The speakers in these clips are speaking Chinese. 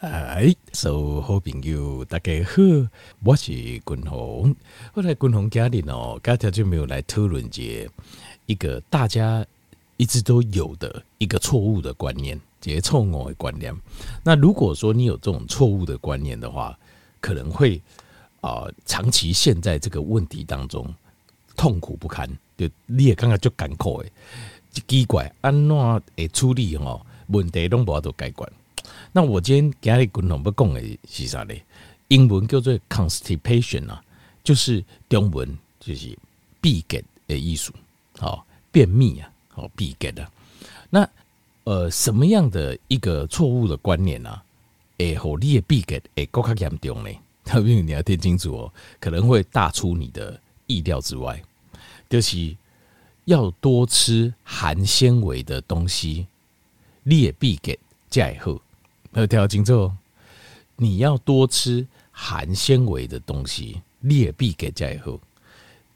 哎，所有好朋友大家好，我是君鸿。后来君鸿家里哦，刚才就没有来讨论节一个大家一直都有的一个错误的观念，这些错误的观念。那如果说你有这种错误的观念的话，可能会啊、长期陷在这个问题当中，痛苦不堪。就你也刚刚就感慨，奇怪，安怎会处理哦？问题拢无法度解决。那我今天给你共同不讲的是啥嘞？英文叫做 constipation 啊，就是中文就是闭结的意思，好便秘啊，好闭结的。那呃，什么样的一个错误的观念呢？哎，好，你的闭结哎，够卡严重嘞。特别你要听清楚哦，可能会大出你的意料之外。就是要多吃含纤维的东西，你的闭结才会好。要听清楚，你要多吃含纤维的东西，劣币给在后。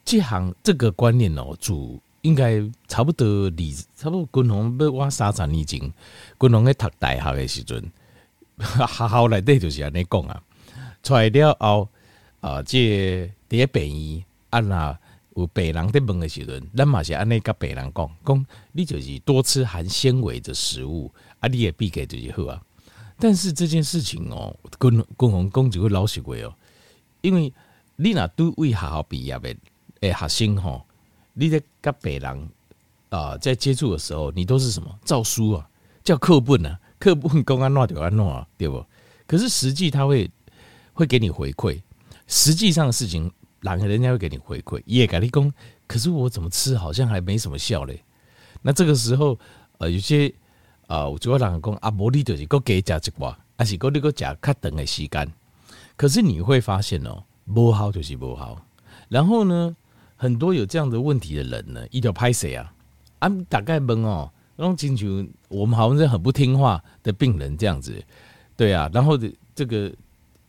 这行这个观念哦，主应该差不多理，差不多。君鸿要我三十年前，君鸿在读大学的时阵，学校内底就是安尼讲啊。出来了后啊，这第一病医啊，那有病人在问的时阵，咱嘛是安尼跟病人讲，讲你就是多吃含纤维的食物啊，你的闭结就是好啊。但是这件事情哦，共共同公就会老实话哦，因为你那都为学校毕业的诶学生吼，你在跟别人啊在接触的时候，你都是什么照书啊，叫课本啊，课本公安乱就安乱啊，对不？可是实际他会会给你回馈，实际上的事情，然后人家会给你回馈，也给你讲，可是我怎么吃好像还没什么效嘞。那这个时候呃有些。啊，有个人讲啊，无你就是搁加食一寡，还是搁你搁食较长的时间。可是你会发现哦，无效就是无效。然后呢，很多有这样的问题的人呢，伊就歹势啊。啊，大概问哦，那种亲像我们好像是很不听话的病人这样子，对啊。然后的这个，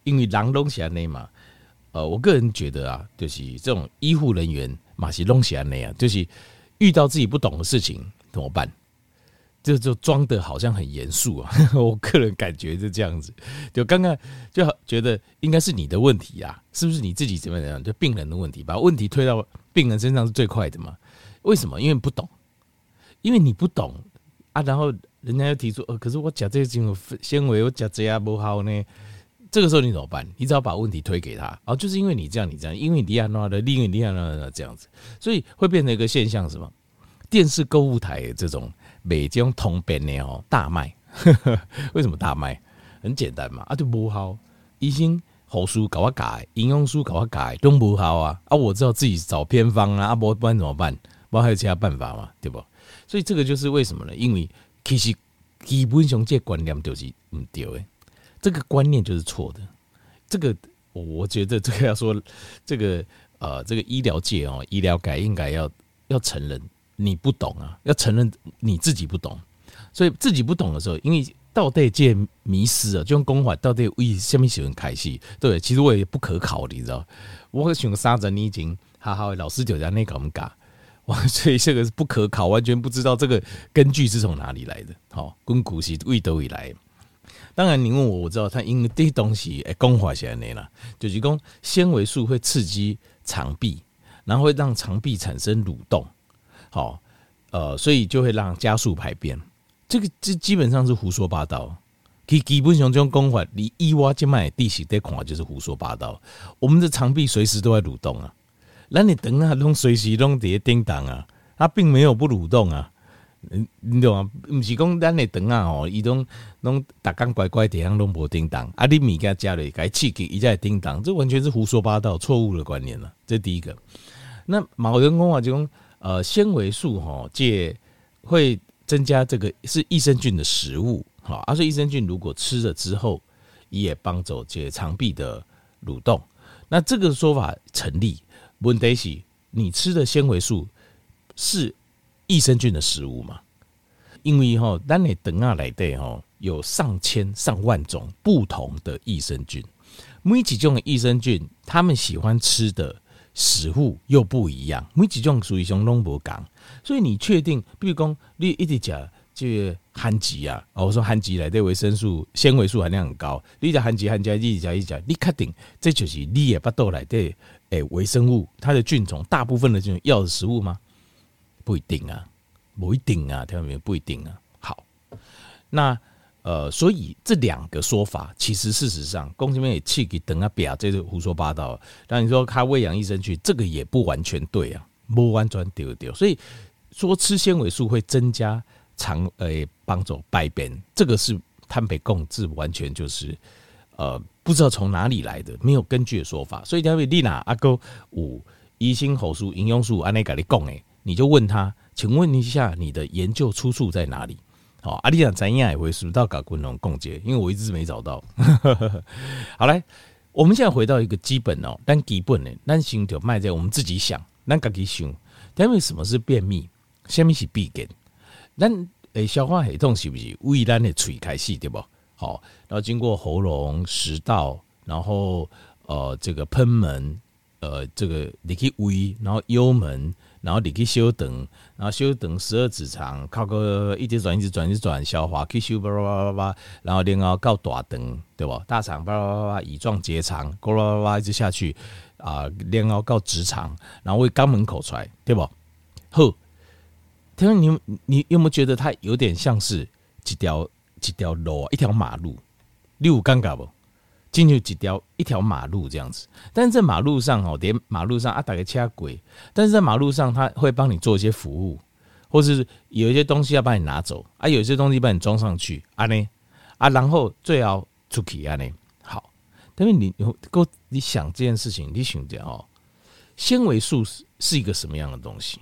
因为人拢是安尼嘛，呃，我个人觉得啊，就是这种医护人员嘛是拢是安尼啊，就是遇到自己不懂的事情怎么办？就就装的好像很严肃啊，我个人感觉是这样子。就刚刚就觉得应该是你的问题啊，是不是你自己怎么样？就病人的问题，把问题推到病人身上是最快的嘛？为什么？因为不懂，因为你不懂啊。然后人家又提出，呃，可是我讲这些纤维，我讲这样不好呢。这个时候你怎么办？你只要把问题推给他，哦，就是因为你这样，你这样，因为你亚诺的，因为你亚诺的这样子，所以会变成一个现象，什么？电视购物台这种。每种通便的哦，大卖，为什么大卖？很简单嘛，啊就不好，医生好书搞我改，营养书搞我改，都不好啊啊！我知道自己找偏方啊，啊不不然怎么办？不然还有其他办法嘛，对不？所以这个就是为什么呢？因为其实基本上这观念就是不对的，这个观念就是错的。这个我觉得这个要说这个呃这个医疗界哦，医疗界应该要要承认。你不懂啊，要承认你自己不懂，所以自己不懂的时候，因为到底这迷失啊，就用公法到底为什么喜欢开戏？对，其实我也不可考，你知道，我喜欢杀人，你已经好好老师就在那讲嘎，哇，所以这个是不可考，完全不知道这个根据是从哪里来的。好，跟古是未都以来，当然你问我，我知道他因为这些东西诶，公法起来呢啦，就是讲纤维素会刺激肠壁，然后会让肠壁产生蠕动。好，呃，所以就会让加速排便，这个这基本上是胡说八道。基基本上这种讲法，你伊挖静脉地形的恐怕就是胡说八道。我们的肠壁随时都在蠕动啊，那你等下都随时都在叮当啊，它并没有不蠕动啊，你你懂吗？不是讲咱的等啊哦，伊都拢打刚乖乖地方拢无叮当，啊，你物件加了该刺激伊才会叮当，这完全是胡说八道、错误的观念了。这第一个。那某人讲话就讲。呃，纤维素哈，借会增加这个是益生菌的食物，好，而且益生菌如果吃了之后，也帮助这肠壁的蠕动，那这个说法成立。问题是，你吃的纤维素是益生菌的食物吗？因为哈，当你等下来的哈，有上千上万种不同的益生菌，每几种益生菌，他们喜欢吃的。食物又不一样，每几种属于相拢无同，所以你确定，比如讲你一直讲这个番薯啊，哦，我说番薯内的维生素、纤维素含量很高。你讲番薯、番薯，你讲一讲，你确定这就是你的巴肚内的诶微生物，它的菌种大部分的这种药的食物吗？不一定啊，不一定啊，听到没有？不一定啊。好，那呃，所以这两个说法，其实事实上，公这边也气给等啊，表这是胡说八道。那你说他喂养益生菌，这个也不完全对啊，不完全丢丢。所以说吃纤维素会增加肠诶帮助排便，这个是坦白讲，这完全就是呃不知道从哪里来的，没有根据的说法。所以他会丽娜阿哥五一心口素营养素安内咖哩讲诶。你就问他，请问一下你的研究出处在哪里？好，阿丽讲咱样也会数到搞昆龙共结，因为我一直没找到。好来，我们现在回到一个基本哦，但基本呢，咱先就卖在我们自己想，咱自己想，因为什么是便秘？什么是闭结？咱诶消化系统是不是胃咱的嘴开始对不？好，然后经过喉咙、食道，然后呃这个喷门，呃这个你可以胃，然后幽门。然后你去修等，然后修等十二指肠，靠个一直转一直转一直转消化，去修叭叭叭叭叭，然后然后到大肠，对吧？大肠叭叭叭叭，乙状结肠，呱啦啦啦一直下去啊，然后到直肠，然后为肛门口出来，对不？好，听说你你有没有觉得它有点像是一条一条路，一条马路，你有尴尬不？进去几条一条马路这样子，但是在马路上哦，连马路上啊打个车轨，但是在马路上他会帮你做一些服务，或是有一些东西要把你拿走啊，有一些东西帮你装上去啊呢啊，然后最后出去啊呢好，但是你够你想这件事情，你想着哦，纤维素是是一个什么样的东西？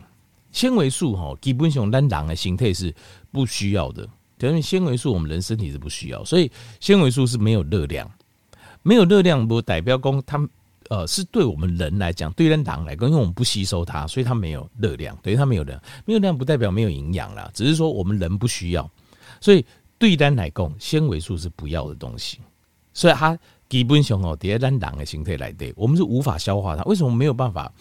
纤维素哈，基本上咱人的形态是不需要的，因为纤维素我们人身体是不需要，所以纤维素是没有热量。没有热量不代表说它，呃，是对我们人来讲，对人狼来讲，因为我们不吸收它，所以它没有热量。对，它没有量，没有量不代表没有营养啦，只是说我们人不需要。所以对人来讲，纤维素是不要的东西。所以它基本上哦，在人狼的形态来对，我们是无法消化它。为什么没有办法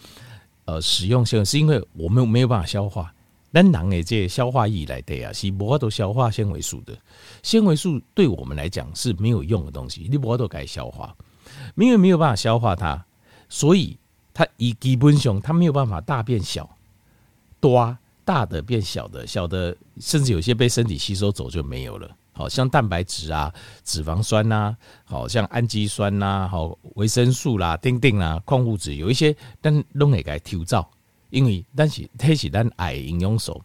呃使用纤维？是因为我们没有办法消化。咱人的这消化液来对啊，是无法度消化纤维素的。纤维素对我们来讲是没有用的东西，你无法度该消化，因为没有办法消化它，所以它以基本上它没有办法大变小，多大的变小的，小的甚至有些被身体吸收走就没有了。好像蛋白质啊、脂肪酸呐，好像氨基酸呐、好维生素啦、丁丁啦、矿物质有一些，但拢会该抽走。因为但是它是咱矮营养素，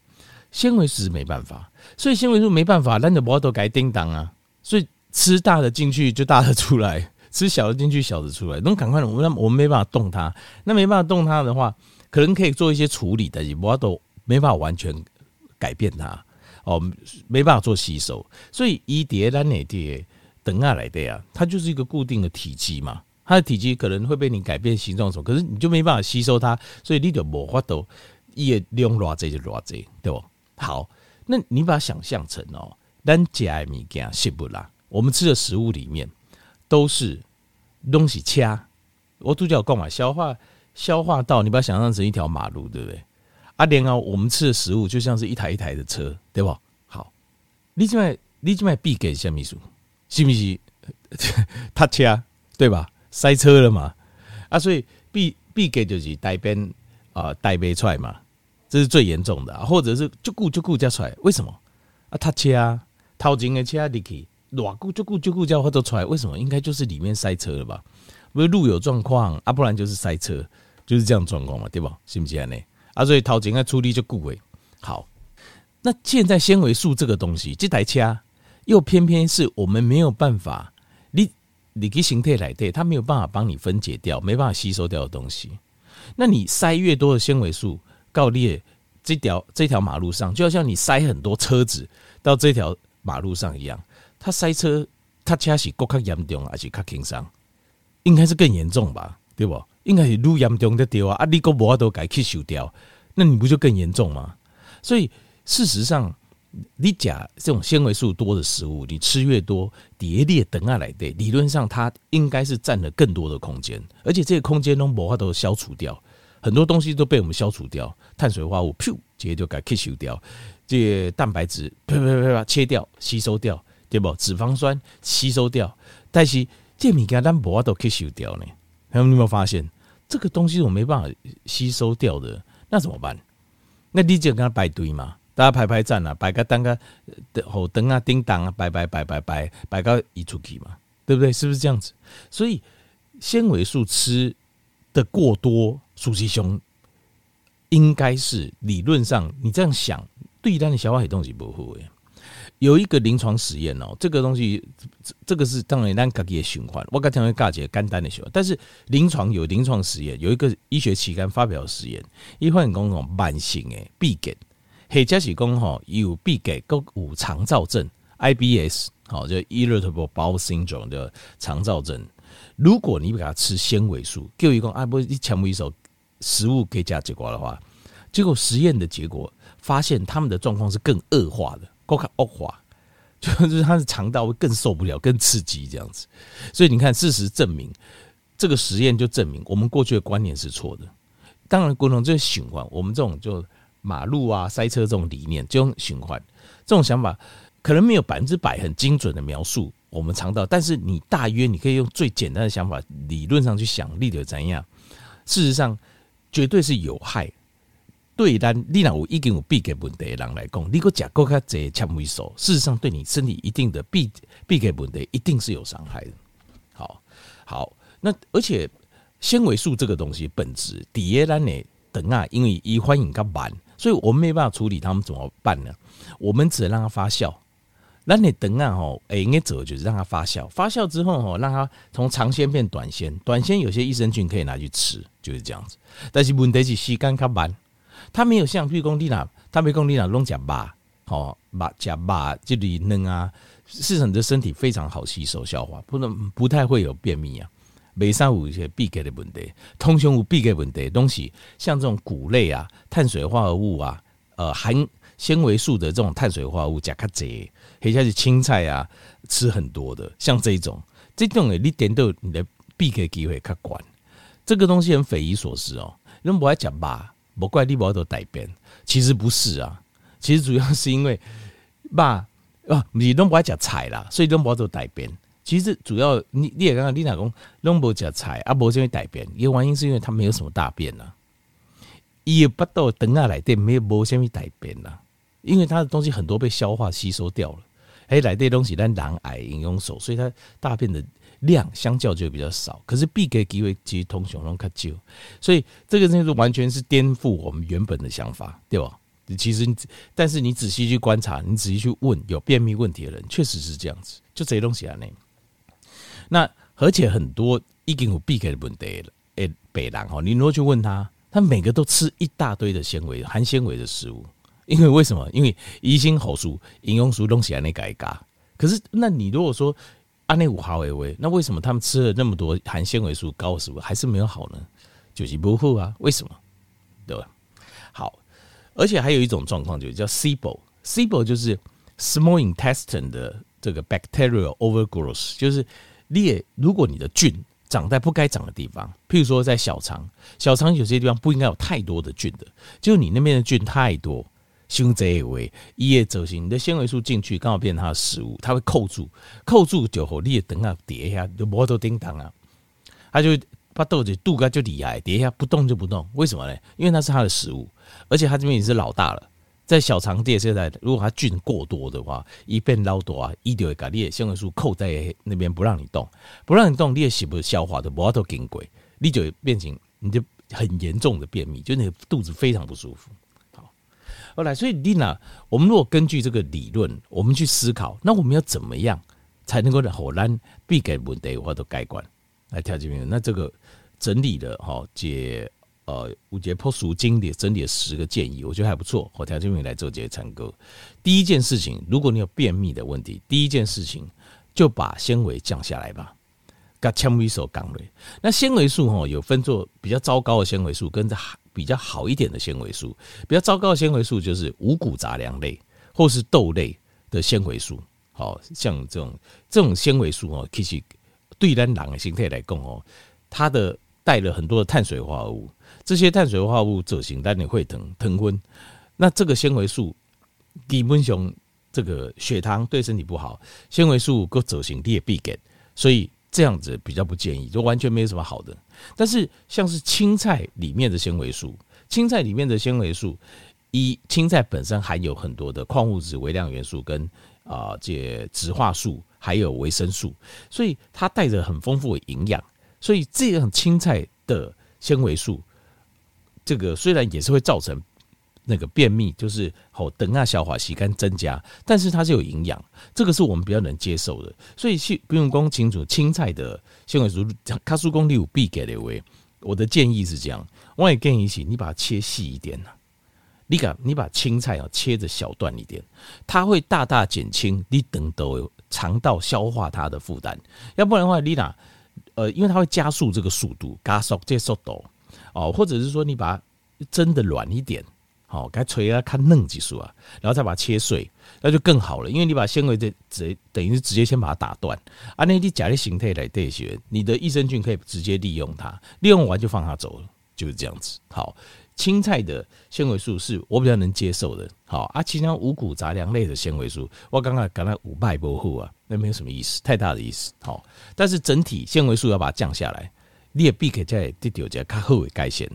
纤维素没办法，所以纤维素没办法，咱就无都改叮当啊。所以吃大的进去就大的出来，吃小的进去小的出来，那赶快，我们我们没办法动它，那没办法动它的话，可能可以做一些处理，但是无都没办法完全改变它哦，没办法做吸收。所以一叠咱那叠等下来的呀，它就是一个固定的体积嘛。它的体积可能会被你改变形状什么，可是你就没办法吸收它，所以你就无法度越用偌济就偌济，对不？好，那你把它想象成哦，咱食的物件是不啦？我们吃的食物里面都是东西掐，我都叫讲嘛，消化消化道，你把它想象成一条马路，对不对？啊，连啊，我们吃的食物就像是一台一台的车，对不？好，你这卖你这卖必给什么意思？是不是？他掐，对吧？塞车了嘛？啊，所以必必给就是带边啊带杯出来嘛，这是最严重的，啊，或者是就顾就顾加出来，为什么？啊，他车啊掏钱的车里去，偌顾就顾就顾叫或者出来，为什么？应该就是里面塞车了吧？不是路有状况啊，不然就是塞车，就是这样状况嘛，对吧？是不是呢？啊，所以掏钱的处理就顾诶。好，那现在纤维素这个东西，这台车又偏偏是我们没有办法。你给形态来对，它没有办法帮你分解掉，没办法吸收掉的东西。那你塞越多的纤维素，告裂这条这条马路上，就好像你塞很多车子到这条马路上一样，它塞车，它车是更加严重，还是更轻伤？应该是更严重吧，对不？应该是愈严重的掉啊！啊，你个无法度给吸收掉，那你不就更严重吗？所以事实上。你假这种纤维素多的食物，你吃越多，叠列等下来的，理论上它应该是占了更多的空间，而且这个空间都无法都消除掉。很多东西都被我们消除掉，碳水化合物噗，直接就给吸收掉，这蛋白质啪啪啪啪切掉，吸收掉，对不？脂肪酸吸收掉，但是这物件咱无法都吸收掉呢。他们有没有发现这个东西我没办法吸收掉的？那怎么办？那你就跟他排队嘛，大家排排站啊，摆个单个后灯啊、叮当啊，摆摆摆摆摆摆个移出去嘛，对不对？是不是这样子？所以纤维素吃的过多，苏西兄应该是理论上你这样想，对于咱的消化系统是不好的。有一个临床实验哦，这个东西，这个是当然咱自己的循环。我刚才讲的一个简单的循环，但是临床有临床实验，有一个医学期刊发表实验，一患讲讲慢性的闭结，或者是讲吼有闭给，个有肠躁症 （IBS），好，就 Irritable Bowel Syndrome 的肠躁症。如果你给他吃纤维素，就一个啊不，你抢不一手食物可以加结果的话，结果实验的结果发现他们的状况是更恶化的。更加恶化，就是他的肠道会更受不了，更刺激这样子。所以你看，事实证明，这个实验就证明我们过去的观念是错的。当然，共同这个循环，我们这种就马路啊塞车这种理念，这种循环这种想法，可能没有百分之百很精准的描述我们肠道，但是你大约你可以用最简单的想法，理论上去想，力的怎样？事实上，绝对是有害。对咱你若有已经有闭结问题的人来讲，你个食够较侪纤维素，事实上对你身体一定的闭闭结问题一定是有伤害的。好，好，那而且纤维素这个东西本质底下咱的等啊，因为伊反应较慢，所以我们没办法处理他们怎么办呢？我们只能让它发酵。那你等啊吼，哎，应该做就是让它发酵，发酵之后吼，让它从长纤变短纤，短纤有些益生菌可以拿去吃，就是这样子。但是问题是时间较慢。它没有像，譬如讲你那，他没讲你那拢吃肉，吼，肉吃肉这里嫩啊，事实上你的身体非常好吸收消化，不能不太会有便秘啊。没啥有一些闭结的问题，通常有闭结问题的东西，像这种谷类啊、碳水化合物啊、呃含纤维素的这种碳水化合物加较侪，或者是青菜啊吃很多的，像这种这种诶，你点到你的闭结机会较悬。这个东西很匪夷所思哦，你们不爱吃肉。不怪你不都改变，其实不是啊，其实主要是因为爸啊，你都不爱吃菜啦，所以都不都改变。其实主要你你也刚刚你老公都不吃菜啊，不这边改变，一个原因是因为他没有什么大便呐，也不到等下来电没有无什么改变呐，因为他的东西很多被消化吸收掉了，哎，来电东西咱人爱饮用手，所以他大便的。量相较就比较少，可是闭结机会其实通常拢较少，所以这个就是完全是颠覆我们原本的想法，对吧？其实，但是你仔细去观察，你仔细去问有便秘问题的人，确实是这样子，就这些东西啊，那那而且很多已经有闭结的问题了，诶，北人哦，你如果去问他，他每个都吃一大堆的纤维、含纤维的食物，因为为什么？因为医生好书、营养书东西啊，那改嘎。可是，那你如果说，安内五毫维维，那为什么他们吃了那么多含纤维素高的食物还是没有好呢？就是不好啊？为什么？对吧？好，而且还有一种状况，就叫 SIBO，SIBO 就是 small intestine 的这个 bacterial overgrowth，就是你如果你的菌长在不该长的地方，譬如说在小肠，小肠有些地方不应该有太多的菌的，就你那边的菌太多。胸这一位，一夜走行，你的纤维素进去刚好变成它的食物，它会扣住，扣住就后你也等下跌下，就摩托叮当啊，它就把豆子肚盖就厉害，跌下不动就不动，为什么呢？因为那是它的食物，而且它这边也是老大了，在小肠垫现在，如果它菌过多的话，一变老多啊，一丢一个你的纤维素扣在那边不让你动，不让你动，你也洗不消化的，摩托经过，你就变成你就很严重的便秘，就那个肚子非常不舒服。好后来，所以丽娜，我们如果根据这个理论，我们去思考，那我们要怎么样才能够让荷兰闭结问题或者改观来调节病？那这个整理的哈解呃五节破俗经典整理了十个建议，我觉得还不错。我调节病来做这些参考。第一件事情，如果你有便秘的问题，第一件事情就把纤维降下来吧。跟纤维素讲嘞，那纤维素哈有分作比较糟糕的纤维素，跟着比较好一点的纤维素。比较糟糕的纤维素就是五谷杂粮类或是豆类的纤维素。好像这种这种纤维素哦，其实对咱人的形态来讲哦，它的带了很多的碳水化合物，这些碳水化合物走形，但你会疼疼昏。那这个纤维素基本上这个血糖对身体不好，纤维素够走形你也必给，所以这样子比较不建议，就完全没有什么好的。但是像是青菜里面的纤维素，青菜里面的纤维素，一青菜本身含有很多的矿物质、微量元素跟啊这植化素，还有维生素，所以它带着很丰富的营养。所以这样青菜的纤维素，这个虽然也是会造成那个便秘，就是好等下消化时间增加，但是它是有营养，这个是我们比较能接受的。所以去不用讲清楚青菜的纤维素，卡叔公你有必给的喂，我的建议是这样，我也建议起你把它切细一点呐，你把你把青菜啊切的小段一点，它会大大减轻你等到肠道消化它的负担，要不然的话你哪。呃，因为它会加速这个速度，加速这速度哦，或者是说你把它蒸的软一点，好，该锤啊，看嫩技术啊，然后再把它切碎，那就更好了。因为你把纤维的直等于是直接先把它打断，按，那些假的形态来代谢，你的益生菌可以直接利用它，利用完就放它走了，就是这样子。好，青菜的纤维素是我比较能接受的。好啊，其他五谷杂粮类的纤维素，我刚刚讲了五败不护啊。那没有什么意思，太大的意思。好，但是整体纤维素要把它降下来，你也必须在第六节较好的改善。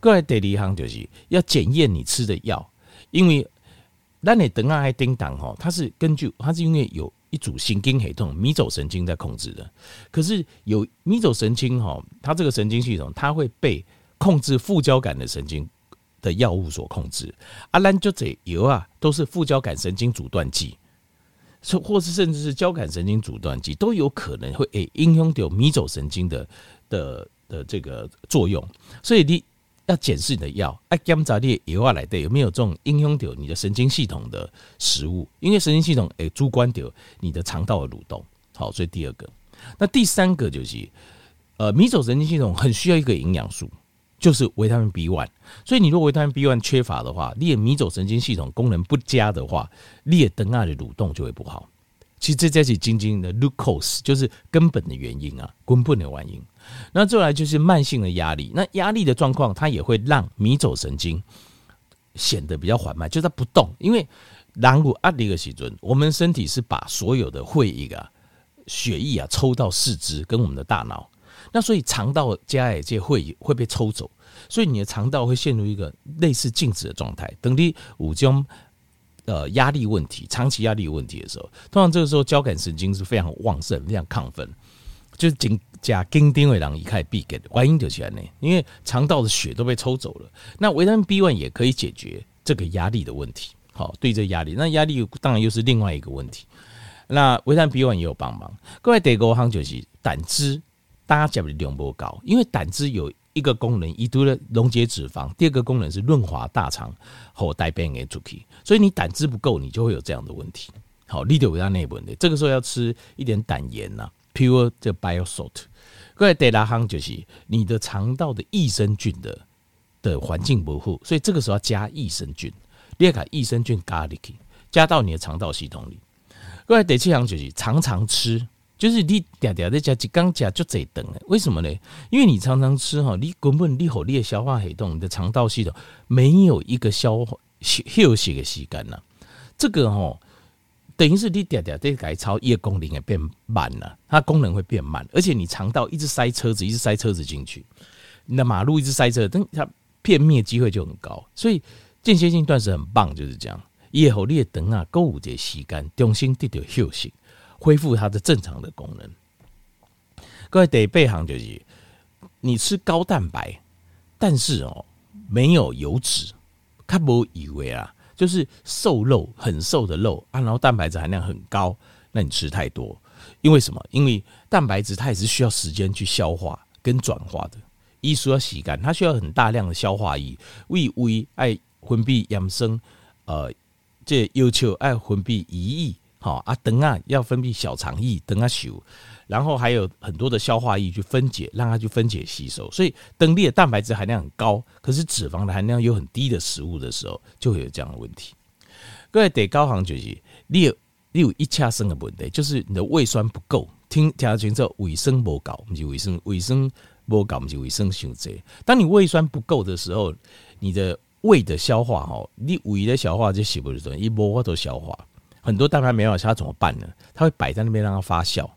过来第二行就是要检验你吃的药，因为那你等下还叮当哈，它是根据它是因为有一组神经系统迷走神经在控制的，可是有迷走神经哈，它这个神经系统它会被控制副交感的神经的药物所控制。阿兰就这油啊，都是副交感神经阻断剂。或是甚至是交感神经阻断剂都有可能会诶影响到迷走神经的的的这个作用，所以你要检视你的药，哎，检查你的药来对有没有这种影响到你的神经系统的食物，因为神经系统诶主观掉你的肠道的蠕动。好，所以第二个，那第三个就是，呃，迷走神经系统很需要一个营养素。就是维他命 B one，所以你如果维他命 B one 缺乏的话，你的迷走神经系统功能不佳的话，你的灯啊的蠕动就会不好。其实这才是真正的 root cause，就是根本的原因啊，根本的原因。那再来就是慢性的压力，那压力的状况它也会让迷走神经显得比较缓慢，就是它不动。因为然后压力的时阵，我们身体是把所有的血液啊、血液啊抽到四肢跟我们的大脑。那所以肠道加也就会会被抽走，所以你的肠道会陷入一个类似静止的状态。等你五种呃压力问题、长期压力问题的时候，通常这个时候交感神经是非常旺盛、非常亢奋，就是紧加紧丁伟郎一开必给的原因就起来呢，因为肠道的血都被抽走了。那维他命 B one 也可以解决这个压力的问题。好，对这压力，那压力当然又是另外一个问题。那维他命 B one 也有帮忙。各位第五项就是胆汁。大家讲的量不高，因为胆汁有一个功能，一度的溶解脂肪；第二个功能是润滑大肠和带便给出去。所以你胆汁不够，你就会有这样的问题。好，你得维他内问题，这个时候要吃一点胆盐呐，pure 这 bio salt。各位第六项就是你的肠道的益生菌的的环境不好，所以这个时候要加益生菌，列卡益生菌加进去，加到你的肠道系统里。各位第七项就是常常吃。就是你嗲嗲在家一刚夹就这等为什么呢？因为你常常吃哈，你根本你好，你的消化系统，你的肠道系统没有一个消化休息的时间呐。这个哈，等于是你嗲嗲在改超，叶功能也变慢了，它功能会变慢，而且你肠道一直塞车子，一直塞车子进去，你的马路一直塞车，等它片面机会就很高。所以间歇性断食很棒，就是这样。以后你的等啊，购物节时间重新得到休息。恢复它的正常的功能。各位得备行就是，你吃高蛋白，但是哦没有油脂，他不以为啊，就是瘦肉很瘦的肉啊，然后蛋白质含量很高，那你吃太多，因为什么？因为蛋白质它也是需要时间去消化跟转化的，一说要洗干，它需要很大量的消化液，胃胃爱分泌养生，呃，这要求爱分泌胰液。好啊，等啊要分泌小肠液，等啊修，然后还有很多的消化液去分解，让它去分解吸收。所以，等你的蛋白质含量很高，可是脂肪的含量又很低的食物的时候，就会有这样的问题。各位得高行就是，你有你有一恰生的问题，就是你的胃酸不够。听听清楚，胃酸不够，不是胃酸，胃酸不搞不起维生素 C。当你胃酸不够的时候，你的胃的消化哈，你胃的消化就洗不顺，一无法度消化，很多蛋白没办法，它怎么办呢？它会摆在那边让它发酵，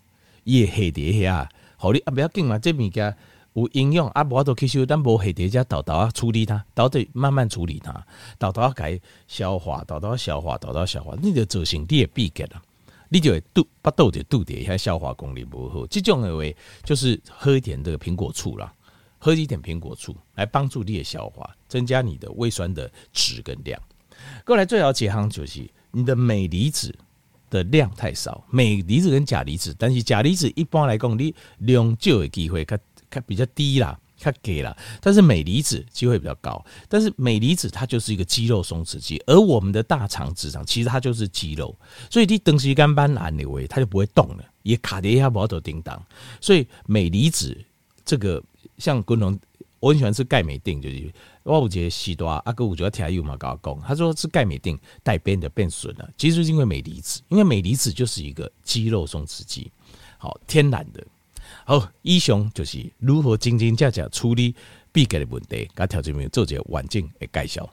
也黑碟下，好你啊不要紧嘛，这物件有营养啊，无法度吸收，但无黑碟加豆豆啊处理它，豆豆慢慢处理它，豆豆该消化，豆豆消化，豆豆消化，你就造成你的闭结了。你就会肚把肚子肚底下消化功力不好，这种的话就是喝一点这个苹果醋啦，喝一点苹果醋来帮助你的消化，增加你的胃酸的质跟量。过来最好解行就是你的镁离子的量太少，镁离子跟钾离子，但是钾离子一般来讲你量就有机会它它比较低啦。它给了，但是镁离子机会比较高。但是镁离子它就是一个肌肉松弛剂，而我们的大肠、直肠其实它就是肌肉，所以你东西肝斑按那位它就不会动了，也卡在一下不要叮当。所以镁离子这个像功能，我很喜欢吃钙镁锭，就是我有一个时段阿哥我觉得听有嘛跟我讲，他说吃钙镁锭带变的变损了，其实是因为镁离子，因为镁离子就是一个肌肉松弛剂，好天然的。好，以上就是如何真真正正处理闭结的问题，甲条件面做一个完整的介绍。